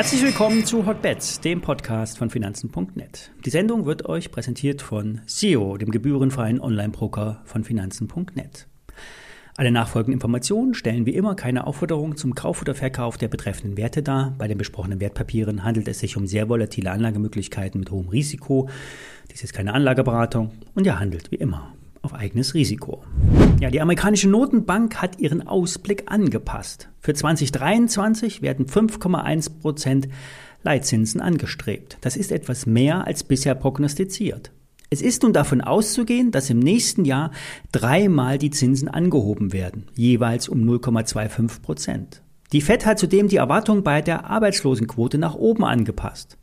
Herzlich willkommen zu Hotbets, dem Podcast von Finanzen.net. Die Sendung wird euch präsentiert von SEO, dem gebührenfreien Online-Broker von Finanzen.net. Alle nachfolgenden Informationen stellen wie immer keine Aufforderung zum Kauf oder Verkauf der betreffenden Werte dar. Bei den besprochenen Wertpapieren handelt es sich um sehr volatile Anlagemöglichkeiten mit hohem Risiko. Dies ist keine Anlageberatung und ihr handelt wie immer auf eigenes Risiko. Ja, die amerikanische Notenbank hat ihren Ausblick angepasst. Für 2023 werden 5,1 Prozent Leitzinsen angestrebt. Das ist etwas mehr als bisher prognostiziert. Es ist nun davon auszugehen, dass im nächsten Jahr dreimal die Zinsen angehoben werden, jeweils um 0,25 Prozent. Die Fed hat zudem die Erwartung bei der Arbeitslosenquote nach oben angepasst.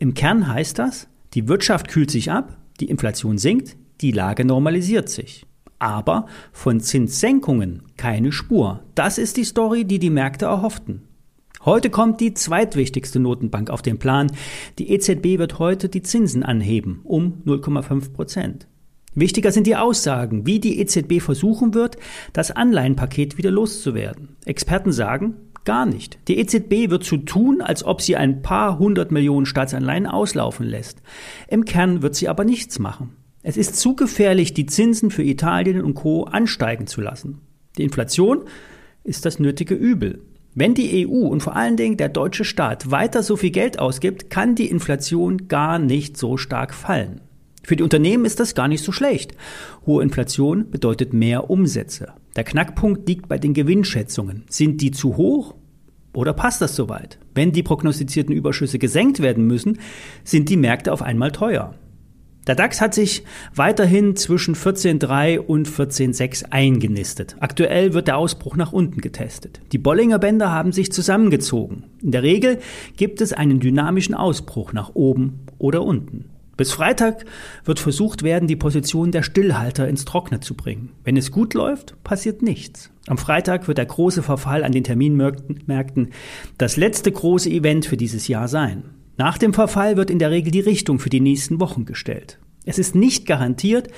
Im Kern heißt das, die Wirtschaft kühlt sich ab, die Inflation sinkt, die Lage normalisiert sich. Aber von Zinssenkungen keine Spur. Das ist die Story, die die Märkte erhofften. Heute kommt die zweitwichtigste Notenbank auf den Plan. Die EZB wird heute die Zinsen anheben um 0,5 Prozent. Wichtiger sind die Aussagen, wie die EZB versuchen wird, das Anleihenpaket wieder loszuwerden. Experten sagen, gar nicht. Die EZB wird so tun, als ob sie ein paar hundert Millionen Staatsanleihen auslaufen lässt. Im Kern wird sie aber nichts machen. Es ist zu gefährlich, die Zinsen für Italien und Co. ansteigen zu lassen. Die Inflation ist das nötige Übel. Wenn die EU und vor allen Dingen der deutsche Staat weiter so viel Geld ausgibt, kann die Inflation gar nicht so stark fallen. Für die Unternehmen ist das gar nicht so schlecht. Hohe Inflation bedeutet mehr Umsätze. Der Knackpunkt liegt bei den Gewinnschätzungen. Sind die zu hoch oder passt das soweit? Wenn die prognostizierten Überschüsse gesenkt werden müssen, sind die Märkte auf einmal teuer. Der DAX hat sich weiterhin zwischen 14,3 und 14,6 eingenistet. Aktuell wird der Ausbruch nach unten getestet. Die Bollinger Bänder haben sich zusammengezogen. In der Regel gibt es einen dynamischen Ausbruch nach oben oder unten. Bis Freitag wird versucht werden, die Position der Stillhalter ins Trockene zu bringen. Wenn es gut läuft, passiert nichts. Am Freitag wird der große Verfall an den Terminmärkten das letzte große Event für dieses Jahr sein. Nach dem Verfall wird in der Regel die Richtung für die nächsten Wochen gestellt. Es ist nicht garantiert,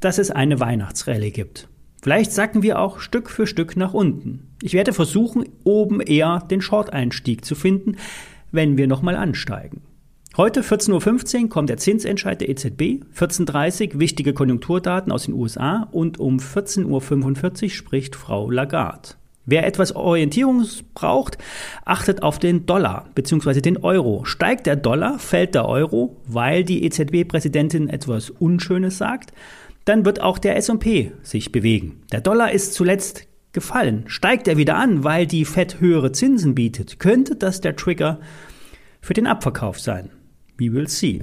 dass es eine Weihnachtsrallye gibt. Vielleicht sacken wir auch Stück für Stück nach unten. Ich werde versuchen, oben eher den Short-Einstieg zu finden, wenn wir nochmal ansteigen. Heute 14.15 Uhr kommt der Zinsentscheid der EZB, 14.30 Uhr wichtige Konjunkturdaten aus den USA und um 14.45 Uhr spricht Frau Lagarde. Wer etwas Orientierung braucht, achtet auf den Dollar bzw. den Euro. Steigt der Dollar, fällt der Euro, weil die EZB-Präsidentin etwas Unschönes sagt, dann wird auch der S&P sich bewegen. Der Dollar ist zuletzt gefallen. Steigt er wieder an, weil die Fed höhere Zinsen bietet, könnte das der Trigger für den Abverkauf sein. We will see.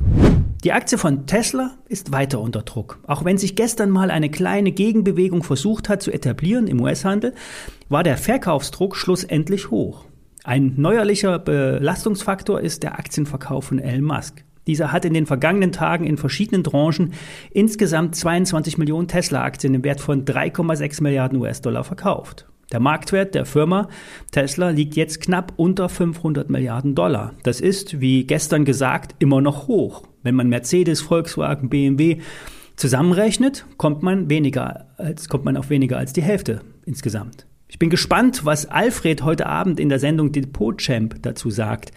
Die Aktie von Tesla ist weiter unter Druck. Auch wenn sich gestern mal eine kleine Gegenbewegung versucht hat zu etablieren im US-Handel, war der Verkaufsdruck schlussendlich hoch. Ein neuerlicher Belastungsfaktor ist der Aktienverkauf von Elon Musk. Dieser hat in den vergangenen Tagen in verschiedenen Tranchen insgesamt 22 Millionen Tesla-Aktien im Wert von 3,6 Milliarden US-Dollar verkauft. Der Marktwert der Firma Tesla liegt jetzt knapp unter 500 Milliarden Dollar. Das ist, wie gestern gesagt, immer noch hoch. Wenn man Mercedes, Volkswagen, BMW zusammenrechnet, kommt man weniger als, kommt man auf weniger als die Hälfte insgesamt. Ich bin gespannt, was Alfred heute Abend in der Sendung Depot Champ dazu sagt.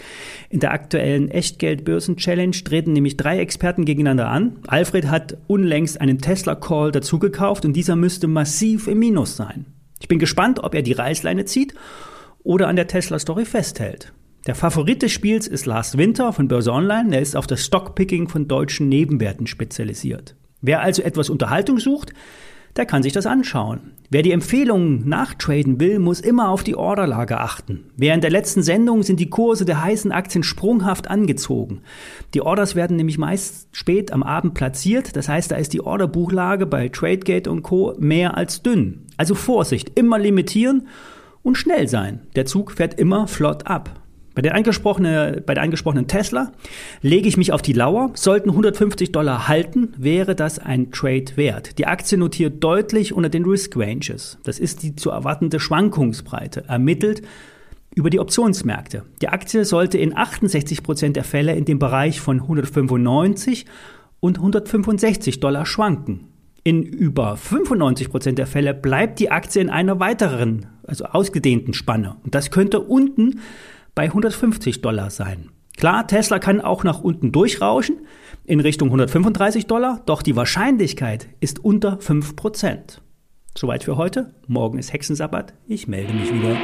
In der aktuellen Echtgeld-Börsen-Challenge treten nämlich drei Experten gegeneinander an. Alfred hat unlängst einen Tesla-Call dazugekauft und dieser müsste massiv im Minus sein. Ich bin gespannt, ob er die Reißleine zieht oder an der Tesla-Story festhält. Der Favorit des Spiels ist Last Winter von Börse Online. Er ist auf das Stockpicking von deutschen Nebenwerten spezialisiert. Wer also etwas Unterhaltung sucht, der kann sich das anschauen. Wer die Empfehlungen nachtraden will, muss immer auf die Orderlage achten. Während der letzten Sendung sind die Kurse der heißen Aktien sprunghaft angezogen. Die Orders werden nämlich meist spät am Abend platziert. Das heißt, da ist die Orderbuchlage bei Tradegate und Co. mehr als dünn. Also Vorsicht, immer limitieren und schnell sein. Der Zug fährt immer flott ab. Bei der, angesprochenen, bei der angesprochenen Tesla lege ich mich auf die Lauer. Sollten 150 Dollar halten, wäre das ein Trade wert. Die Aktie notiert deutlich unter den Risk Ranges. Das ist die zu erwartende Schwankungsbreite, ermittelt über die Optionsmärkte. Die Aktie sollte in 68 Prozent der Fälle in dem Bereich von 195 und 165 Dollar schwanken. In über 95 Prozent der Fälle bleibt die Aktie in einer weiteren, also ausgedehnten Spanne. Und das könnte unten bei 150 Dollar sein. Klar, Tesla kann auch nach unten durchrauschen in Richtung 135 Dollar, doch die Wahrscheinlichkeit ist unter 5%. Soweit für heute. Morgen ist Hexensabbat. Ich melde mich wieder.